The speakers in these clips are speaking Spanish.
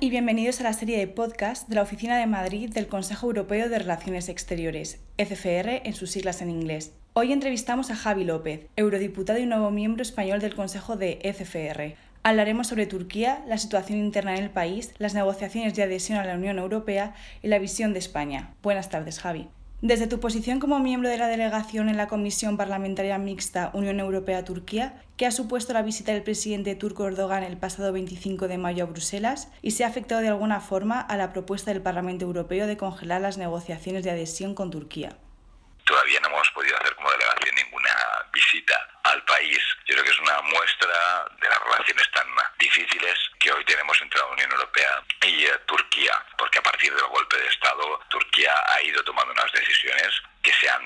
y bienvenidos a la serie de podcast de la Oficina de Madrid del Consejo Europeo de Relaciones Exteriores, ECFR en sus siglas en inglés. Hoy entrevistamos a Javi López, eurodiputado y nuevo miembro español del Consejo de ECFR. Hablaremos sobre Turquía, la situación interna en el país, las negociaciones de adhesión a la Unión Europea y la visión de España. Buenas tardes, Javi. Desde tu posición como miembro de la delegación en la Comisión Parlamentaria Mixta Unión Europea-Turquía, ¿qué ha supuesto la visita del presidente turco Erdogan el pasado 25 de mayo a Bruselas y se ha afectado de alguna forma a la propuesta del Parlamento Europeo de congelar las negociaciones de adhesión con Turquía? Todavía no hemos podido hacer como delegación ninguna visita al país. Yo creo que es una muestra de las relaciones tan difíciles que hoy tenemos entre la Unión Europea y eh, Turquía, porque a partir del golpe de Estado, ha ido tomando unas decisiones que se han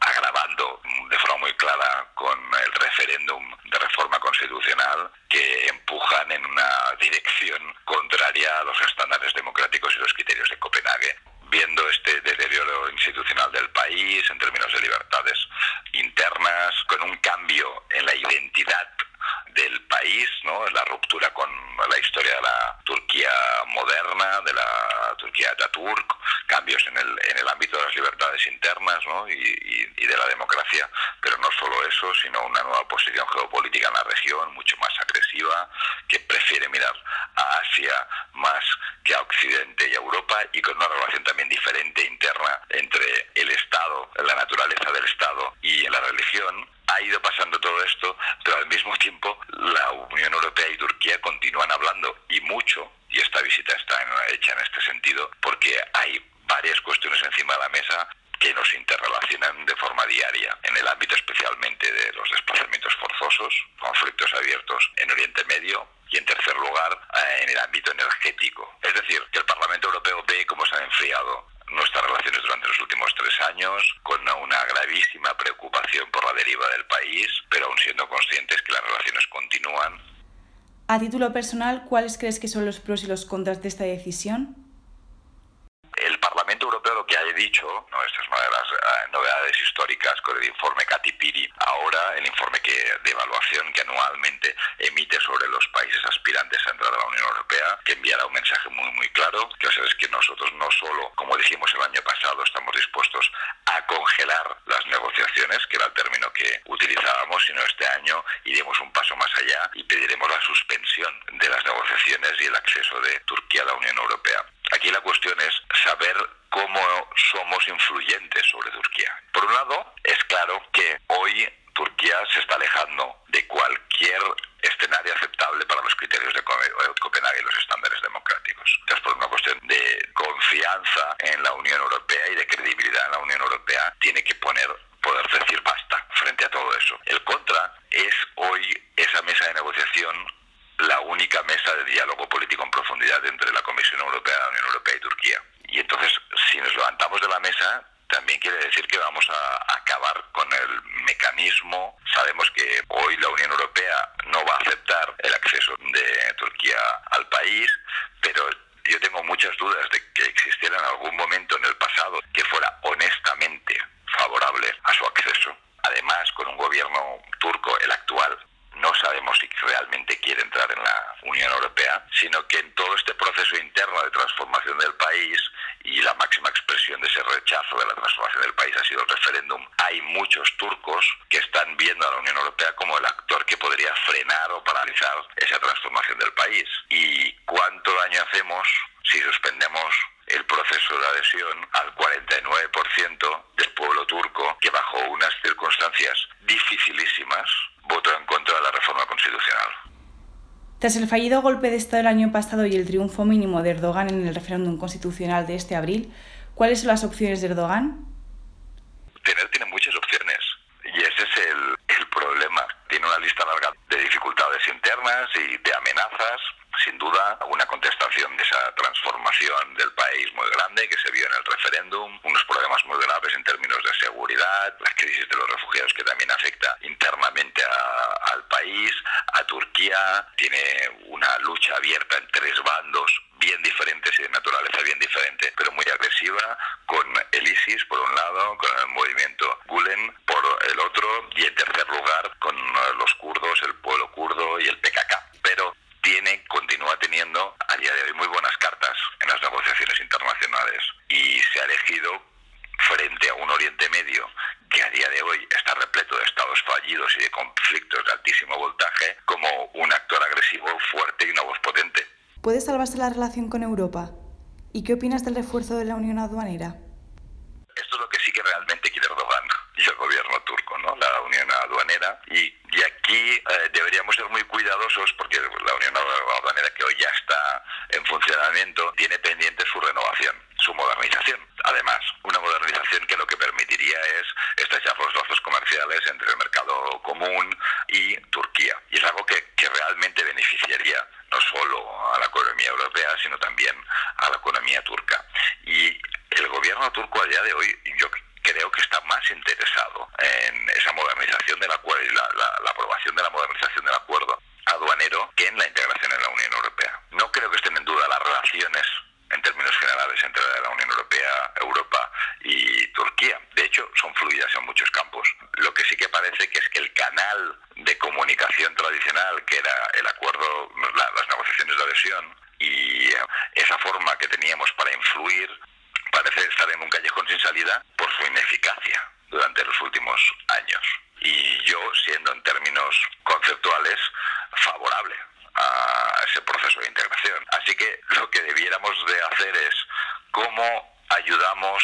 agravando de forma muy clara con el referéndum de reforma constitucional que empujan en una dirección contraria a los estándares democráticos y los criterios de Copenhague. Viendo este deterioro institucional del país en términos de libertades internas, con un cambio en la identidad del país, ¿no? la ruptura con la historia de la Turquía moderna, de la Turquía Ataturk, cambios en el, en el ámbito de las libertades internas ¿no? y, y, de la democracia, pero no solo eso, sino una nueva posición geopolítica en la región, mucho más agresiva, que prefiere mirar a Asia más que a Occidente y a Europa y con una relación también diferente interna entre el Estado, la naturaleza del Estado y la religión ha ido pasando todo esto, pero al mismo tiempo la Unión Europea y Turquía continúan hablando y mucho, y esta visita está hecha en este sentido, porque hay varias cuestiones encima de la mesa que nos interrelacionan de forma diaria, en el ámbito especialmente de los desplazamientos forzosos, conflictos abiertos en Oriente Medio y en tercer lugar eh, en el ámbito energético. Es decir, que el Parlamento Europeo ve cómo se han enfriado nuestras relaciones durante los últimos tres años, con una gravísima preocupación por la deriva del país, pero aún siendo conscientes que las relaciones continúan. A título personal, ¿cuáles crees que son los pros y los contras de esta decisión? El Parlamento Europeo lo que ha dicho, no, esta es una de las eh, novedades históricas con el informe Catipiri, ahora el informe que, de evaluación que anualmente emite sobre los países aspirantes a entrar a la Unión Europea, que enviará un mensaje muy muy claro, que es que nosotros no solo, como dijimos el año pasado, estamos dispuestos a congelar las negociaciones, que era el término que utilizábamos, sino este año iremos un paso más allá y pediremos la suspensión de las negociaciones y el acceso de Turquía a la Unión Europea. Aquí la cuestión es saber cómo somos influyentes sobre Turquía. Por un lado, es claro que hoy Turquía se está alejando de cualquier escenario aceptable para los criterios de Copenhague y los estándares democráticos. Entonces, por una cuestión de confianza en la Unión Europea y de credibilidad en la Unión Europea, tiene que poner poder decir basta frente a todo eso. El contra es hoy esa mesa de negociación única mesa de diálogo político en profundidad entre la Comisión Europea, la Unión Europea y Turquía. Y entonces, si nos levantamos de la mesa, también quiere decir que vamos a acabar con el mecanismo. Sabemos que hoy la Unión Europea no va a aceptar el acceso de Turquía al país, pero yo tengo muchas dudas de que existiera en algún momento en el pasado que fuera honestamente favorable a su acceso. Además, con un gobierno turco, el actual, no sabemos si realmente quiere entrar en la Unión Europea, sino que en todo este proceso interno de transformación del país y la máxima expresión de ese rechazo de la transformación del país ha sido el referéndum, hay muchos turcos que están viendo a la Unión Europea como el actor que podría frenar o paralizar esa transformación del país. ¿Y cuánto daño hacemos si suspendemos el proceso de adhesión al 49% del pueblo turco que bajo unas circunstancias dificilísimas votó en contra de la reforma constitucional. Tras el fallido golpe de Estado el año pasado y el triunfo mínimo de Erdogan en el referéndum constitucional de este abril, ¿cuáles son las opciones de Erdogan? Tener tiene muchas opciones y ese es el, el problema. Tiene una lista larga de dificultades internas y de amenazas sin duda una contestación de esa transformación del país muy grande que se vio en el referéndum, unos problemas muy graves en términos de seguridad, la crisis de los refugiados que también afecta internamente al país, a Turquía, tiene una lucha abierta en tres bandos bien diferentes y de naturaleza bien diferente, pero muy agresiva, con el ISIS por un lado, con el movimiento Gulen por el otro y en tercer lugar con los kurdos, el pueblo kurdo y el PKK. Pero tiene, continúa teniendo a día de hoy muy buenas cartas en las negociaciones internacionales y se ha elegido frente a un Oriente Medio que a día de hoy está repleto de estados fallidos y de conflictos de altísimo voltaje como un actor agresivo fuerte y una voz potente. ¿Puede salvarse la relación con Europa? ¿Y qué opinas del refuerzo de la Unión Aduanera? Esto es lo que sí que realmente quiere Erdogan y el gobierno turco, ¿no? La Unión Aduanera y eh, deberíamos ser muy cuidadosos porque la Unión Aduanera que hoy ya está en funcionamiento tiene pendiente su renovación, su modernización. Además, una modernización que lo que permitiría es estrechar los lazos comerciales entre el mercado común y Turquía. Y es algo que, que realmente beneficiaría no solo a la economía europea, sino también a la economía turca. Y el gobierno turco a día de hoy, yo que está más interesado en esa modernización del acuerdo y la, la aprobación de la modernización del acuerdo aduanero que en la integración en la Unión Europea. No creo que estén en duda las relaciones en términos generales entre la Unión Europea, Europa y Turquía. De hecho, son fluidas en muchos campos. Lo que sí que parece que es que el canal de comunicación tradicional, que era el acuerdo, las negociaciones de adhesión, y eh, esa forma que teníamos para influir, parece estar en un callejón sin salida por su ineficacia durante los últimos años. Y yo, siendo en términos conceptuales favorable a ese proceso de integración. Así que lo que debiéramos de hacer es cómo ayudamos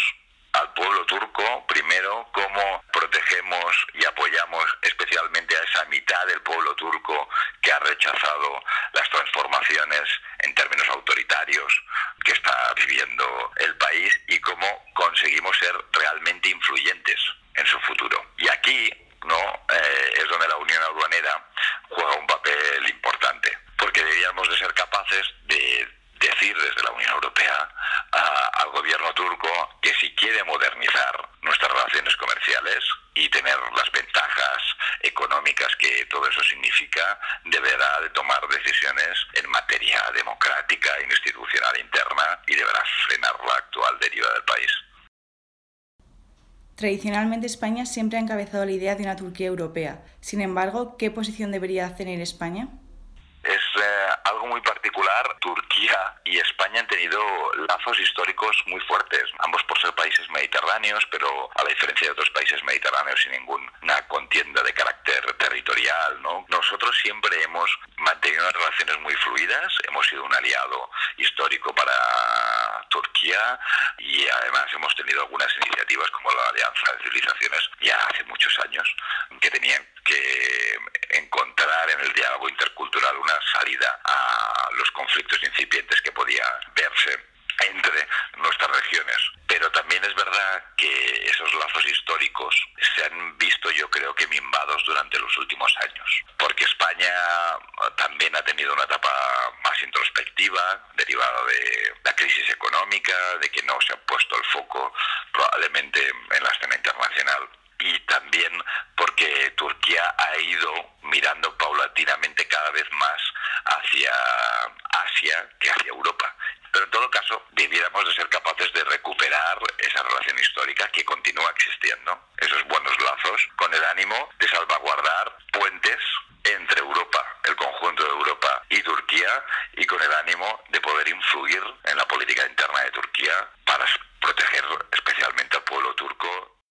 al pueblo turco, primero, cómo protegemos y apoyamos especialmente a esa mitad del pueblo turco que ha rechazado las transformaciones en términos autoritarios que está viviendo el país y cómo conseguimos ser realmente influyentes en su futuro. Y aquí no eh, es donde la Unión Aduanera juega un papel importante, porque deberíamos de ser capaces de decir desde la Unión Europea al gobierno turco que si quiere modernizar nuestras relaciones comerciales y tener las ventajas económicas que todo eso significa, deberá de tomar decisiones en materia democrática e institucional interna y deberá frenar la actual deriva del país. Tradicionalmente España siempre ha encabezado la idea de una Turquía europea. Sin embargo, ¿qué posición debería tener España? Es eh, algo muy particular. Turquía y España han tenido lazos históricos muy fuertes, ambos por ser países mediterráneos, pero a la diferencia de otros países mediterráneos sin ninguna contienda de carácter territorial. ¿no? Nosotros siempre hemos mantenido relaciones muy fluidas, hemos sido un aliado histórico para Turquía y además hemos tenido algunas iniciativas como la Alianza de Civilizaciones ya hace muchos años que tenían que encontrar en el diálogo intercultural una salida a los conflictos incipientes que podía verse entre nuestras regiones. Pero también es verdad que esos lazos históricos se han visto yo creo que mimbados durante los últimos años, porque España también ha tenido una etapa más introspectiva derivada de la crisis económica, de que no se ha puesto el foco probablemente en la escena internacional y también porque Turquía ha ido mirando paulatinamente cada vez más hacia Asia que hacia Europa. Pero en todo caso, debiéramos de ser capaces de recuperar esa relación histórica que continúa existiendo, esos buenos lazos, con el ánimo de salvaguardar puentes entre Europa, el conjunto de Europa y Turquía, y con el ánimo de poder influir en la política interna de Turquía para proteger especialmente al pueblo turco